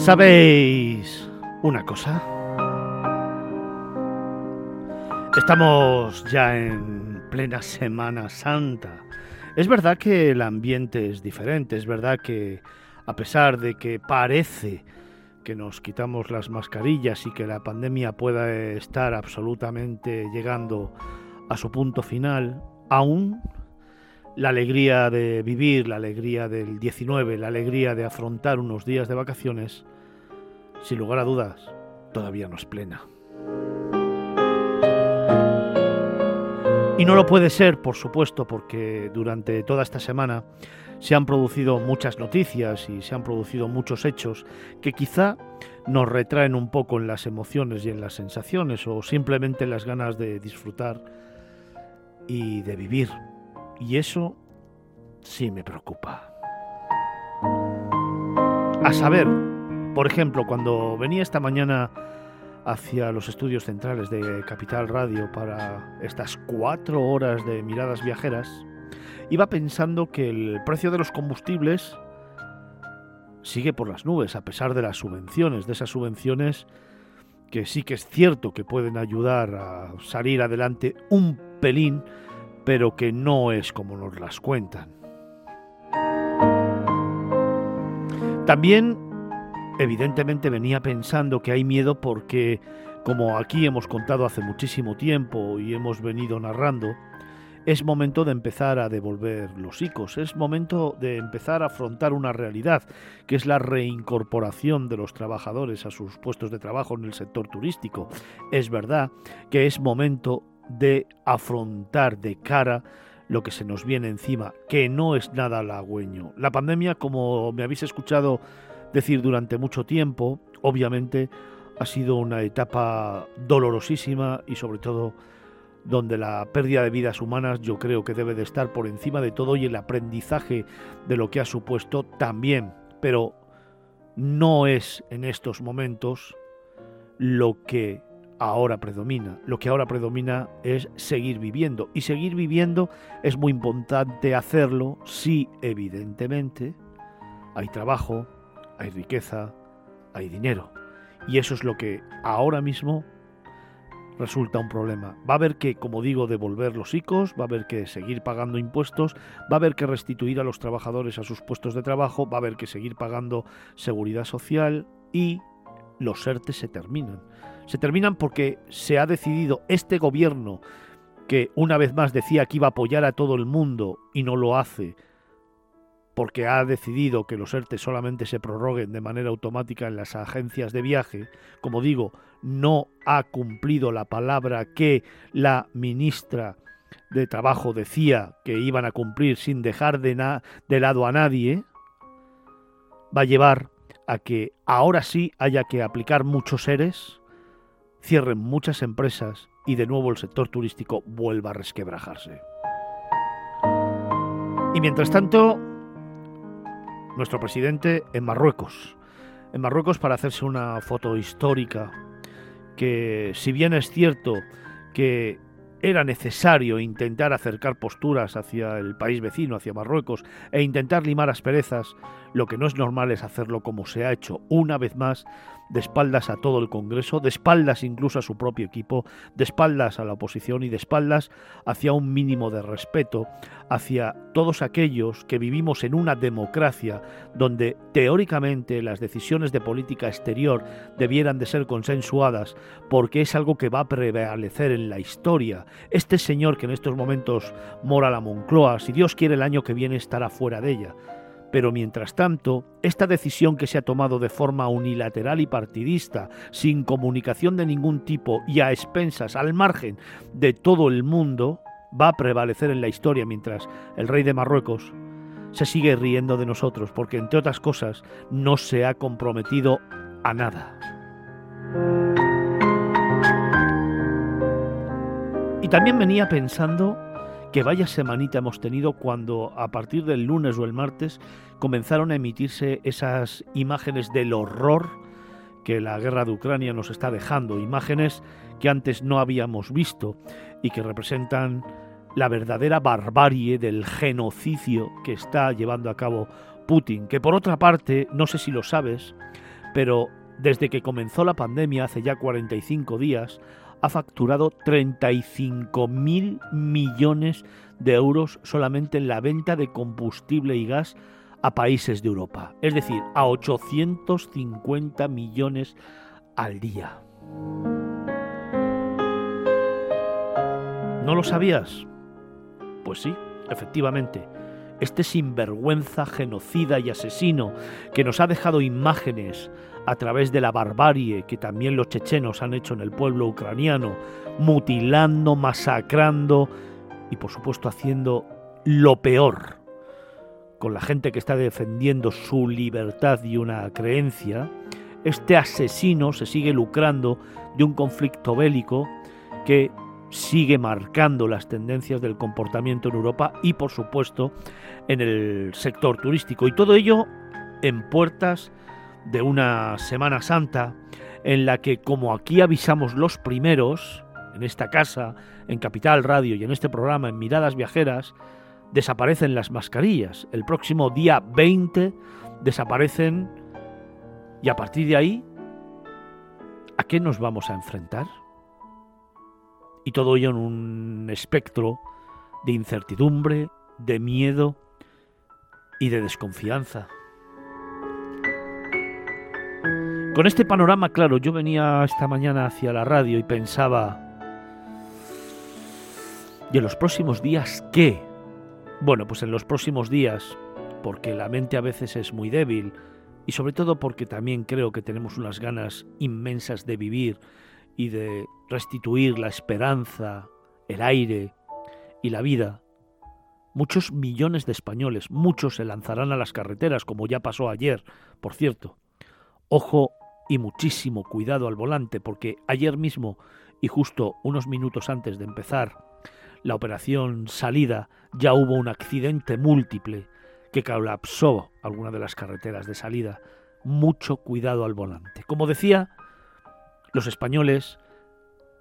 ¿Sabéis una cosa? Estamos ya en plena Semana Santa. Es verdad que el ambiente es diferente, es verdad que a pesar de que parece que nos quitamos las mascarillas y que la pandemia pueda estar absolutamente llegando a su punto final, aún la alegría de vivir, la alegría del 19, la alegría de afrontar unos días de vacaciones, sin lugar a dudas, todavía no es plena. Y no lo puede ser, por supuesto, porque durante toda esta semana se han producido muchas noticias y se han producido muchos hechos que quizá nos retraen un poco en las emociones y en las sensaciones o simplemente en las ganas de disfrutar y de vivir. Y eso sí me preocupa. A saber, por ejemplo, cuando venía esta mañana hacia los estudios centrales de Capital Radio para estas cuatro horas de miradas viajeras, iba pensando que el precio de los combustibles sigue por las nubes, a pesar de las subvenciones, de esas subvenciones que sí que es cierto que pueden ayudar a salir adelante un pelín, pero que no es como nos las cuentan. También evidentemente venía pensando que hay miedo porque, como aquí hemos contado hace muchísimo tiempo y hemos venido narrando, es momento de empezar a devolver los ICOs, es momento de empezar a afrontar una realidad, que es la reincorporación de los trabajadores a sus puestos de trabajo en el sector turístico. Es verdad que es momento de afrontar de cara lo que se nos viene encima, que no es nada halagüeño. La pandemia, como me habéis escuchado decir durante mucho tiempo. Obviamente ha sido una etapa dolorosísima y sobre todo donde la pérdida de vidas humanas yo creo que debe de estar por encima de todo y el aprendizaje de lo que ha supuesto también. Pero no es en estos momentos lo que ahora predomina. Lo que ahora predomina es seguir viviendo. Y seguir viviendo es muy importante hacerlo si evidentemente hay trabajo, hay riqueza, hay dinero. Y eso es lo que ahora mismo resulta un problema. Va a haber que, como digo, devolver los ICOs, va a haber que seguir pagando impuestos, va a haber que restituir a los trabajadores a sus puestos de trabajo, va a haber que seguir pagando seguridad social y los ERTE se terminan. Se terminan porque se ha decidido este gobierno que una vez más decía que iba a apoyar a todo el mundo y no lo hace, porque ha decidido que los ERTE solamente se prorroguen de manera automática en las agencias de viaje, como digo, no ha cumplido la palabra que la ministra de Trabajo decía que iban a cumplir sin dejar de, de lado a nadie, va a llevar a que ahora sí haya que aplicar muchos seres, cierren muchas empresas y de nuevo el sector turístico vuelva a resquebrajarse. Y mientras tanto, nuestro presidente en Marruecos. En Marruecos para hacerse una foto histórica que si bien es cierto que era necesario intentar acercar posturas hacia el país vecino, hacia Marruecos, e intentar limar asperezas, lo que no es normal es hacerlo como se ha hecho una vez más de espaldas a todo el Congreso, de espaldas incluso a su propio equipo, de espaldas a la oposición y de espaldas hacia un mínimo de respeto, hacia todos aquellos que vivimos en una democracia donde teóricamente las decisiones de política exterior debieran de ser consensuadas porque es algo que va a prevalecer en la historia. Este señor que en estos momentos mora la Moncloa, si Dios quiere el año que viene estará fuera de ella. Pero mientras tanto, esta decisión que se ha tomado de forma unilateral y partidista, sin comunicación de ningún tipo y a expensas, al margen de todo el mundo, va a prevalecer en la historia mientras el rey de Marruecos se sigue riendo de nosotros porque, entre otras cosas, no se ha comprometido a nada. Y también venía pensando que vaya semanita hemos tenido cuando a partir del lunes o el martes comenzaron a emitirse esas imágenes del horror que la guerra de Ucrania nos está dejando, imágenes que antes no habíamos visto y que representan la verdadera barbarie del genocidio que está llevando a cabo Putin, que por otra parte, no sé si lo sabes, pero desde que comenzó la pandemia hace ya 45 días, ha facturado 35 mil millones de euros solamente en la venta de combustible y gas a países de Europa, es decir, a 850 millones al día. ¿No lo sabías? Pues sí, efectivamente. Este sinvergüenza, genocida y asesino que nos ha dejado imágenes a través de la barbarie que también los chechenos han hecho en el pueblo ucraniano, mutilando, masacrando y por supuesto haciendo lo peor con la gente que está defendiendo su libertad y una creencia, este asesino se sigue lucrando de un conflicto bélico que sigue marcando las tendencias del comportamiento en Europa y por supuesto en el sector turístico. Y todo ello en puertas de una Semana Santa en la que, como aquí avisamos los primeros, en esta casa, en Capital Radio y en este programa, en Miradas Viajeras, desaparecen las mascarillas. El próximo día 20 desaparecen y a partir de ahí, ¿a qué nos vamos a enfrentar? Y todo ello en un espectro de incertidumbre, de miedo y de desconfianza. Con este panorama, claro, yo venía esta mañana hacia la radio y pensaba, ¿y en los próximos días qué? Bueno, pues en los próximos días, porque la mente a veces es muy débil y sobre todo porque también creo que tenemos unas ganas inmensas de vivir y de restituir la esperanza, el aire y la vida, muchos millones de españoles, muchos se lanzarán a las carreteras, como ya pasó ayer, por cierto. Ojo y muchísimo cuidado al volante porque ayer mismo y justo unos minutos antes de empezar la operación salida ya hubo un accidente múltiple que colapsó alguna de las carreteras de salida. Mucho cuidado al volante. Como decía, los españoles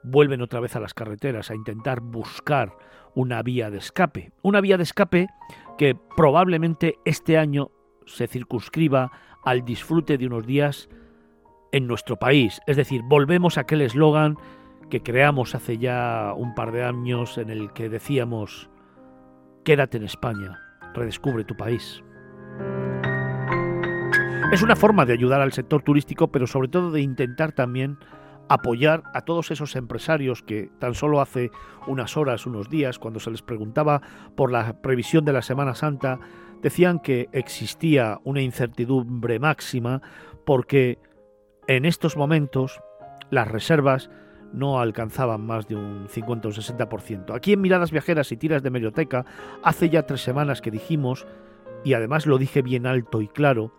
vuelven otra vez a las carreteras a intentar buscar una vía de escape. Una vía de escape que probablemente este año se circunscriba al disfrute de unos días en nuestro país. Es decir, volvemos a aquel eslogan que creamos hace ya un par de años en el que decíamos, quédate en España, redescubre tu país. Es una forma de ayudar al sector turístico, pero sobre todo de intentar también apoyar a todos esos empresarios que tan solo hace unas horas, unos días, cuando se les preguntaba por la previsión de la Semana Santa, decían que existía una incertidumbre máxima porque en estos momentos, las reservas no alcanzaban más de un 50 o 60%. Aquí en Miradas Viajeras y Tiras de Medioteca, hace ya tres semanas que dijimos, y además lo dije bien alto y claro,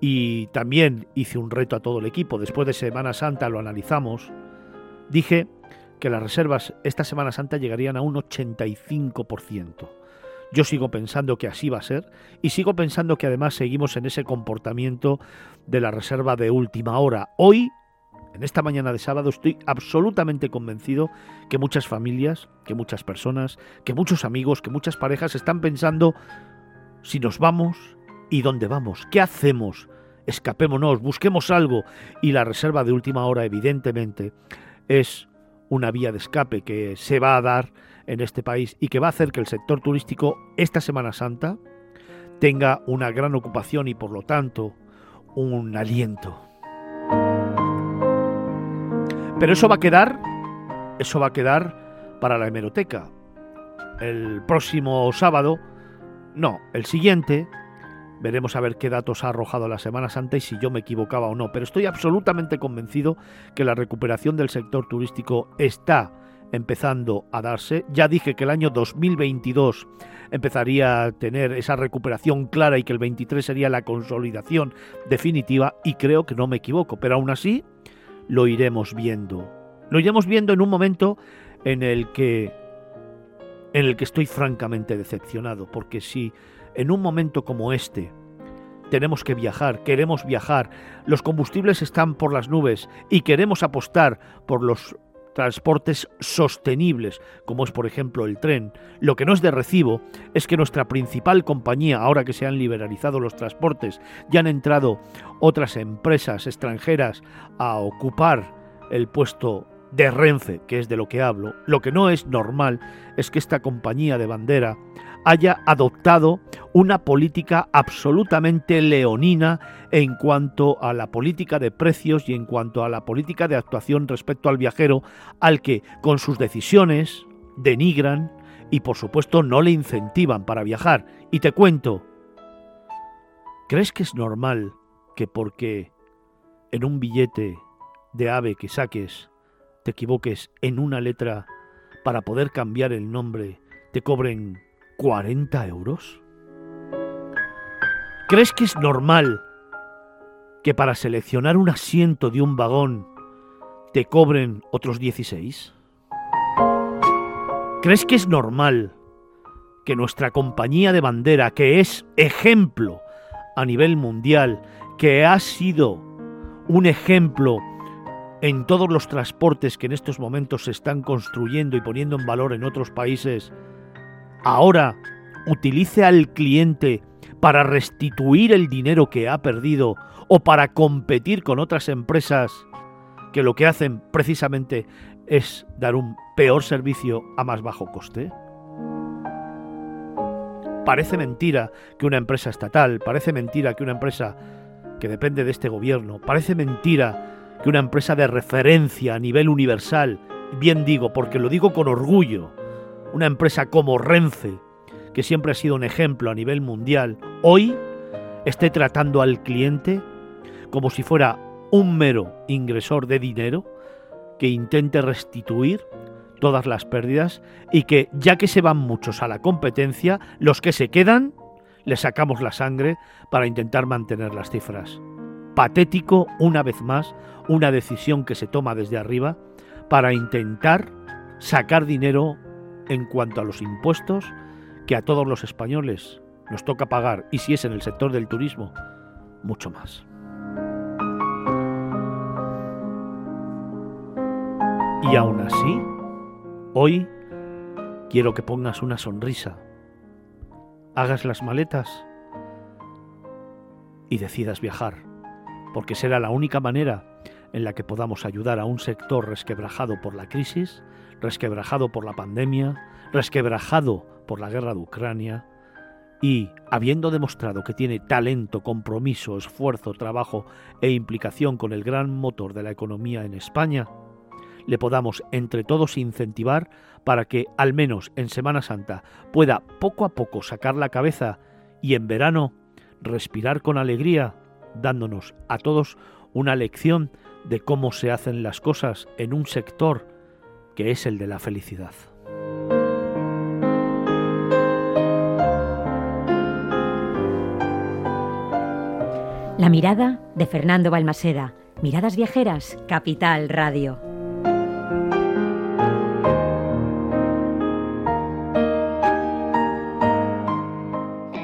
y también hice un reto a todo el equipo, después de Semana Santa lo analizamos, dije que las reservas esta Semana Santa llegarían a un 85%. Yo sigo pensando que así va a ser y sigo pensando que además seguimos en ese comportamiento de la reserva de última hora. Hoy, en esta mañana de sábado, estoy absolutamente convencido que muchas familias, que muchas personas, que muchos amigos, que muchas parejas están pensando si nos vamos y dónde vamos, qué hacemos, escapémonos, busquemos algo y la reserva de última hora evidentemente es una vía de escape que se va a dar en este país y que va a hacer que el sector turístico esta Semana Santa tenga una gran ocupación y por lo tanto un aliento. Pero eso va a quedar, eso va a quedar para la hemeroteca. El próximo sábado, no, el siguiente, veremos a ver qué datos ha arrojado la Semana Santa y si yo me equivocaba o no. Pero estoy absolutamente convencido que la recuperación del sector turístico está empezando a darse. Ya dije que el año 2022 empezaría a tener esa recuperación clara y que el 23 sería la consolidación definitiva y creo que no me equivoco, pero aún así lo iremos viendo. Lo iremos viendo en un momento en el que en el que estoy francamente decepcionado, porque si en un momento como este tenemos que viajar, queremos viajar, los combustibles están por las nubes y queremos apostar por los transportes sostenibles, como es por ejemplo el tren. Lo que no es de recibo es que nuestra principal compañía, ahora que se han liberalizado los transportes, ya han entrado otras empresas extranjeras a ocupar el puesto de Renfe, que es de lo que hablo, lo que no es normal es que esta compañía de bandera haya adoptado una política absolutamente leonina en cuanto a la política de precios y en cuanto a la política de actuación respecto al viajero, al que con sus decisiones denigran y por supuesto no le incentivan para viajar. Y te cuento, ¿crees que es normal que porque en un billete de ave que saques te equivoques en una letra para poder cambiar el nombre te cobren 40 euros? ¿Crees que es normal que para seleccionar un asiento de un vagón te cobren otros 16? ¿Crees que es normal que nuestra compañía de bandera, que es ejemplo a nivel mundial, que ha sido un ejemplo en todos los transportes que en estos momentos se están construyendo y poniendo en valor en otros países, ahora utilice al cliente para restituir el dinero que ha perdido o para competir con otras empresas que lo que hacen precisamente es dar un peor servicio a más bajo coste? Parece mentira que una empresa estatal, parece mentira que una empresa que depende de este gobierno, parece mentira que una empresa de referencia a nivel universal, bien digo porque lo digo con orgullo, una empresa como Renfe, que siempre ha sido un ejemplo a nivel mundial, hoy esté tratando al cliente como si fuera un mero ingresor de dinero que intente restituir todas las pérdidas y que ya que se van muchos a la competencia, los que se quedan le sacamos la sangre para intentar mantener las cifras. Patético, una vez más, una decisión que se toma desde arriba para intentar sacar dinero en cuanto a los impuestos que a todos los españoles nos toca pagar, y si es en el sector del turismo, mucho más. Y aún así, hoy quiero que pongas una sonrisa, hagas las maletas y decidas viajar, porque será la única manera en la que podamos ayudar a un sector resquebrajado por la crisis, resquebrajado por la pandemia, resquebrajado por la guerra de Ucrania, y, habiendo demostrado que tiene talento, compromiso, esfuerzo, trabajo e implicación con el gran motor de la economía en España, le podamos entre todos incentivar para que, al menos en Semana Santa, pueda poco a poco sacar la cabeza y en verano respirar con alegría, dándonos a todos una lección de cómo se hacen las cosas en un sector que es el de la felicidad. La mirada de Fernando Balmaseda. Miradas Viajeras, Capital Radio.